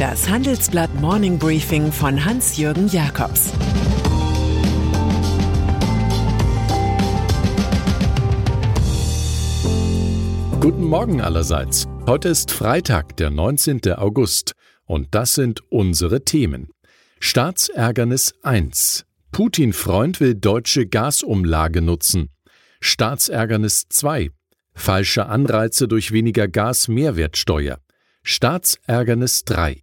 Das Handelsblatt Morning Briefing von Hans-Jürgen Jakobs Guten Morgen allerseits. Heute ist Freitag, der 19. August. Und das sind unsere Themen. Staatsärgernis 1. Putin-Freund will deutsche Gasumlage nutzen. Staatsärgernis 2. Falsche Anreize durch weniger Gas-Mehrwertsteuer. Staatsärgernis 3.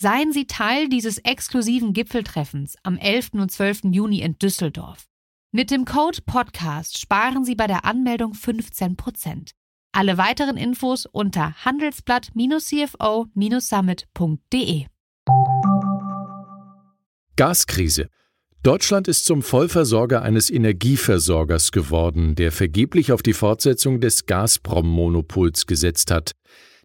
Seien Sie Teil dieses exklusiven Gipfeltreffens am 11. und 12. Juni in Düsseldorf. Mit dem Code Podcast sparen Sie bei der Anmeldung 15% Alle weiteren Infos unter handelsblatt-cfo-summit.de. Gaskrise. Deutschland ist zum Vollversorger eines Energieversorgers geworden, der vergeblich auf die Fortsetzung des Gazprom-Monopols gesetzt hat.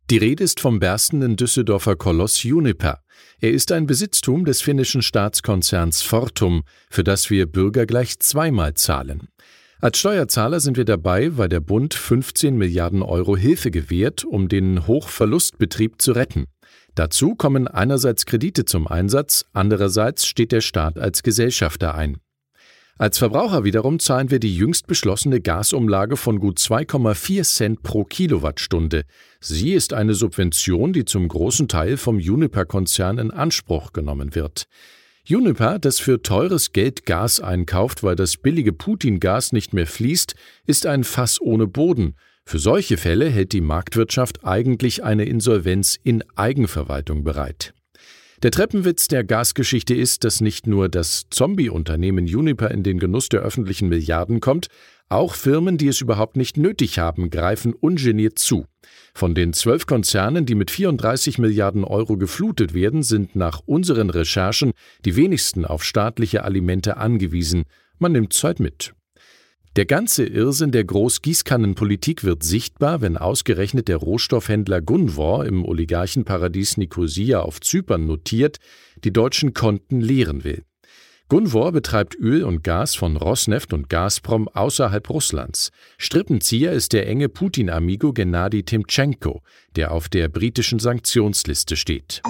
Die Rede ist vom berstenden Düsseldorfer Koloss Uniper. Er ist ein Besitztum des finnischen Staatskonzerns Fortum, für das wir Bürger gleich zweimal zahlen. Als Steuerzahler sind wir dabei, weil der Bund 15 Milliarden Euro Hilfe gewährt, um den Hochverlustbetrieb zu retten. Dazu kommen einerseits Kredite zum Einsatz, andererseits steht der Staat als Gesellschafter ein. Als Verbraucher wiederum zahlen wir die jüngst beschlossene Gasumlage von gut 2,4 Cent pro Kilowattstunde. Sie ist eine Subvention, die zum großen Teil vom Uniper-Konzern in Anspruch genommen wird. Uniper, das für teures Geld Gas einkauft, weil das billige Putin-Gas nicht mehr fließt, ist ein Fass ohne Boden. Für solche Fälle hält die Marktwirtschaft eigentlich eine Insolvenz in Eigenverwaltung bereit. Der Treppenwitz der Gasgeschichte ist, dass nicht nur das Zombie-Unternehmen Uniper in den Genuss der öffentlichen Milliarden kommt, auch Firmen, die es überhaupt nicht nötig haben, greifen ungeniert zu. Von den zwölf Konzernen, die mit 34 Milliarden Euro geflutet werden, sind nach unseren Recherchen die wenigsten auf staatliche Alimente angewiesen. Man nimmt Zeit mit. Der ganze Irrsinn der Großgießkannenpolitik wird sichtbar, wenn ausgerechnet der Rohstoffhändler Gunvor im Oligarchenparadies Nikosia auf Zypern notiert, die deutschen Konten leeren will. Gunvor betreibt Öl und Gas von Rosneft und Gazprom außerhalb Russlands. Strippenzieher ist der enge Putin-Amigo Gennady Timtschenko, der auf der britischen Sanktionsliste steht.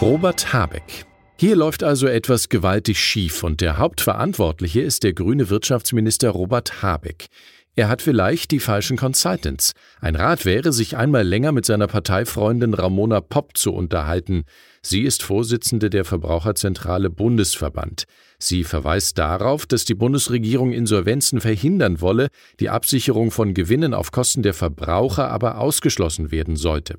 Robert Habeck hier läuft also etwas gewaltig schief und der Hauptverantwortliche ist der grüne Wirtschaftsminister Robert Habeck. Er hat vielleicht die falschen Consultants. Ein Rat wäre, sich einmal länger mit seiner Parteifreundin Ramona Popp zu unterhalten. Sie ist Vorsitzende der Verbraucherzentrale Bundesverband. Sie verweist darauf, dass die Bundesregierung Insolvenzen verhindern wolle, die Absicherung von Gewinnen auf Kosten der Verbraucher aber ausgeschlossen werden sollte.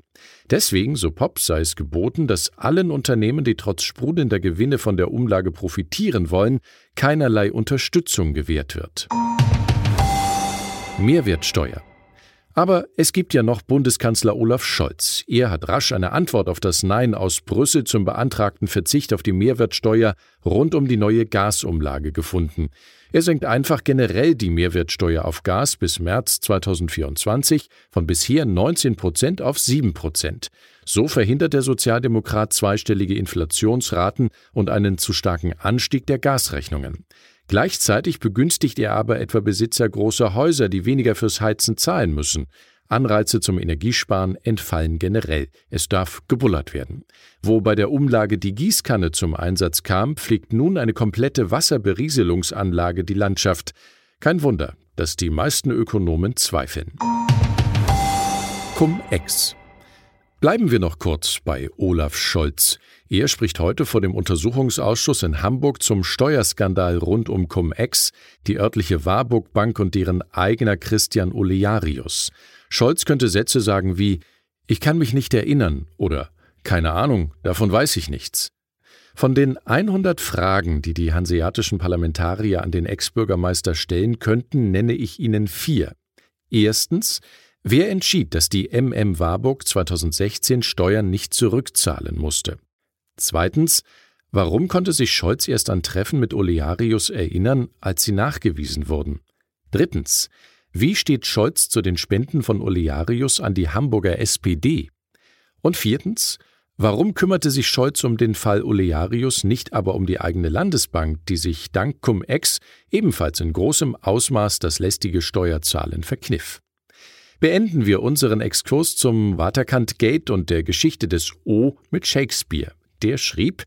Deswegen, so Popp, sei es geboten, dass allen Unternehmen, die trotz sprudelnder Gewinne von der Umlage profitieren wollen, keinerlei Unterstützung gewährt wird. Mehrwertsteuer. Aber es gibt ja noch Bundeskanzler Olaf Scholz. Er hat rasch eine Antwort auf das Nein aus Brüssel zum beantragten Verzicht auf die Mehrwertsteuer rund um die neue Gasumlage gefunden. Er senkt einfach generell die Mehrwertsteuer auf Gas bis März 2024 von bisher 19 Prozent auf 7 Prozent. So verhindert der Sozialdemokrat zweistellige Inflationsraten und einen zu starken Anstieg der Gasrechnungen. Gleichzeitig begünstigt er aber etwa Besitzer großer Häuser, die weniger fürs Heizen zahlen müssen. Anreize zum Energiesparen entfallen generell. Es darf gebullert werden. Wo bei der Umlage die Gießkanne zum Einsatz kam, pflegt nun eine komplette Wasserberieselungsanlage die Landschaft. Kein Wunder, dass die meisten Ökonomen zweifeln. Cum-Ex Bleiben wir noch kurz bei Olaf Scholz. Er spricht heute vor dem Untersuchungsausschuss in Hamburg zum Steuerskandal rund um Cum-Ex, die örtliche Warburg Bank und deren eigener Christian Olearius. Scholz könnte Sätze sagen wie Ich kann mich nicht erinnern oder Keine Ahnung, davon weiß ich nichts. Von den 100 Fragen, die die hanseatischen Parlamentarier an den Ex-Bürgermeister stellen könnten, nenne ich Ihnen vier. Erstens, Wer entschied, dass die MM Warburg 2016 Steuern nicht zurückzahlen musste? Zweitens, warum konnte sich Scholz erst an Treffen mit Olearius erinnern, als sie nachgewiesen wurden? Drittens, wie steht Scholz zu den Spenden von Olearius an die Hamburger SPD? Und viertens, warum kümmerte sich Scholz um den Fall Olearius, nicht aber um die eigene Landesbank, die sich dank Cum-Ex ebenfalls in großem Ausmaß das lästige Steuerzahlen verkniff? Beenden wir unseren Exkurs zum Waterkant Gate und der Geschichte des O mit Shakespeare. Der schrieb,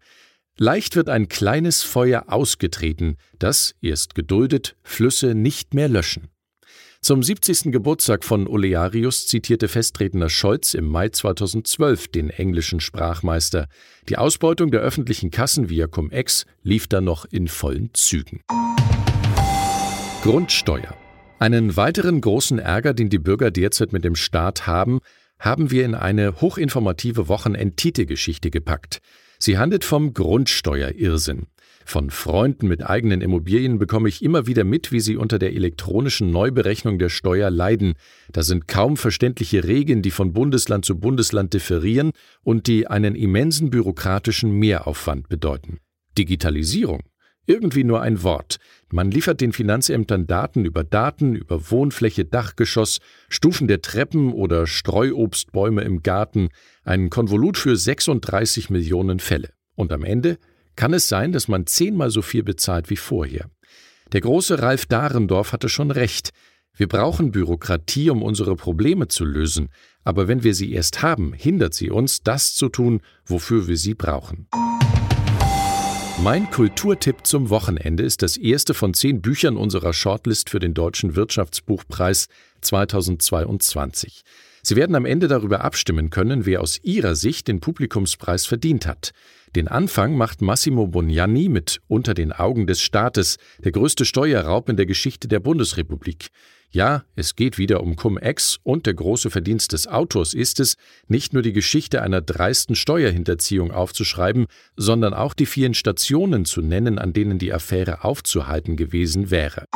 Leicht wird ein kleines Feuer ausgetreten, das, erst geduldet, Flüsse nicht mehr löschen. Zum 70. Geburtstag von Olearius zitierte Festtretender Scholz im Mai 2012 den englischen Sprachmeister. Die Ausbeutung der öffentlichen Kassen via Cum-Ex lief dann noch in vollen Zügen. Grundsteuer. Einen weiteren großen Ärger, den die Bürger derzeit mit dem Staat haben, haben wir in eine hochinformative Wochenend-Tite-Geschichte gepackt. Sie handelt vom Grundsteuerirrsinn. Von Freunden mit eigenen Immobilien bekomme ich immer wieder mit, wie sie unter der elektronischen Neuberechnung der Steuer leiden. Da sind kaum verständliche Regeln, die von Bundesland zu Bundesland differieren und die einen immensen bürokratischen Mehraufwand bedeuten. Digitalisierung. Irgendwie nur ein Wort. Man liefert den Finanzämtern Daten über Daten, über Wohnfläche, Dachgeschoss, Stufen der Treppen oder Streuobstbäume im Garten, ein Konvolut für 36 Millionen Fälle. Und am Ende kann es sein, dass man zehnmal so viel bezahlt wie vorher. Der große Ralf Dahrendorf hatte schon recht. Wir brauchen Bürokratie, um unsere Probleme zu lösen, aber wenn wir sie erst haben, hindert sie uns, das zu tun, wofür wir sie brauchen. Mein Kulturtipp zum Wochenende ist das erste von zehn Büchern unserer Shortlist für den Deutschen Wirtschaftsbuchpreis 2022. Sie werden am Ende darüber abstimmen können, wer aus Ihrer Sicht den Publikumspreis verdient hat. Den Anfang macht Massimo Bonianni mit Unter den Augen des Staates, der größte Steuerraub in der Geschichte der Bundesrepublik. Ja, es geht wieder um Cum-Ex und der große Verdienst des Autors ist es, nicht nur die Geschichte einer dreisten Steuerhinterziehung aufzuschreiben, sondern auch die vielen Stationen zu nennen, an denen die Affäre aufzuhalten gewesen wäre.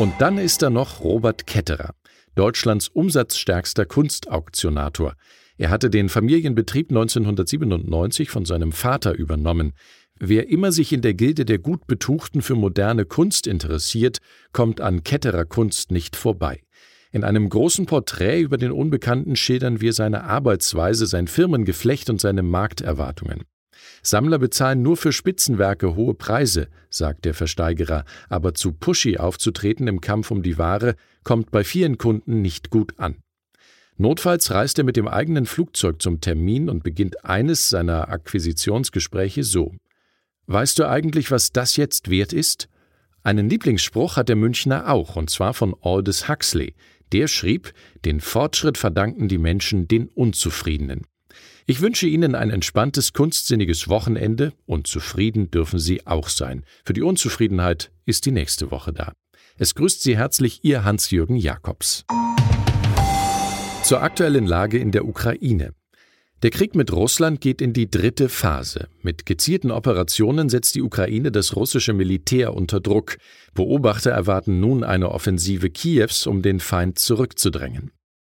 Und dann ist da noch Robert Ketterer. Deutschlands umsatzstärkster Kunstauktionator. Er hatte den Familienbetrieb 1997 von seinem Vater übernommen. Wer immer sich in der Gilde der Gutbetuchten für moderne Kunst interessiert, kommt an Ketterer Kunst nicht vorbei. In einem großen Porträt über den Unbekannten schildern wir seine Arbeitsweise, sein Firmengeflecht und seine Markterwartungen. Sammler bezahlen nur für Spitzenwerke hohe Preise, sagt der Versteigerer, aber zu pushy aufzutreten im Kampf um die Ware kommt bei vielen Kunden nicht gut an. Notfalls reist er mit dem eigenen Flugzeug zum Termin und beginnt eines seiner Akquisitionsgespräche so. Weißt du eigentlich, was das jetzt wert ist? Einen Lieblingsspruch hat der Münchner auch, und zwar von Aldous Huxley. Der schrieb, den Fortschritt verdanken die Menschen den Unzufriedenen. Ich wünsche Ihnen ein entspanntes, kunstsinniges Wochenende und zufrieden dürfen Sie auch sein. Für die Unzufriedenheit ist die nächste Woche da. Es grüßt Sie herzlich Ihr Hans-Jürgen Jakobs. Zur aktuellen Lage in der Ukraine. Der Krieg mit Russland geht in die dritte Phase. Mit gezielten Operationen setzt die Ukraine das russische Militär unter Druck. Beobachter erwarten nun eine Offensive Kiews, um den Feind zurückzudrängen.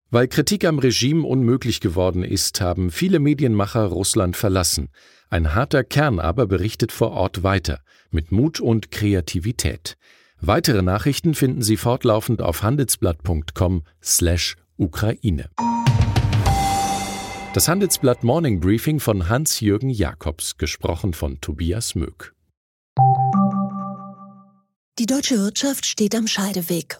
Weil Kritik am Regime unmöglich geworden ist, haben viele Medienmacher Russland verlassen. Ein harter Kern aber berichtet vor Ort weiter, mit Mut und Kreativität. Weitere Nachrichten finden Sie fortlaufend auf handelsblatt.com slash Ukraine. Das Handelsblatt Morning Briefing von Hans-Jürgen Jakobs, gesprochen von Tobias Möck. Die deutsche Wirtschaft steht am Scheideweg.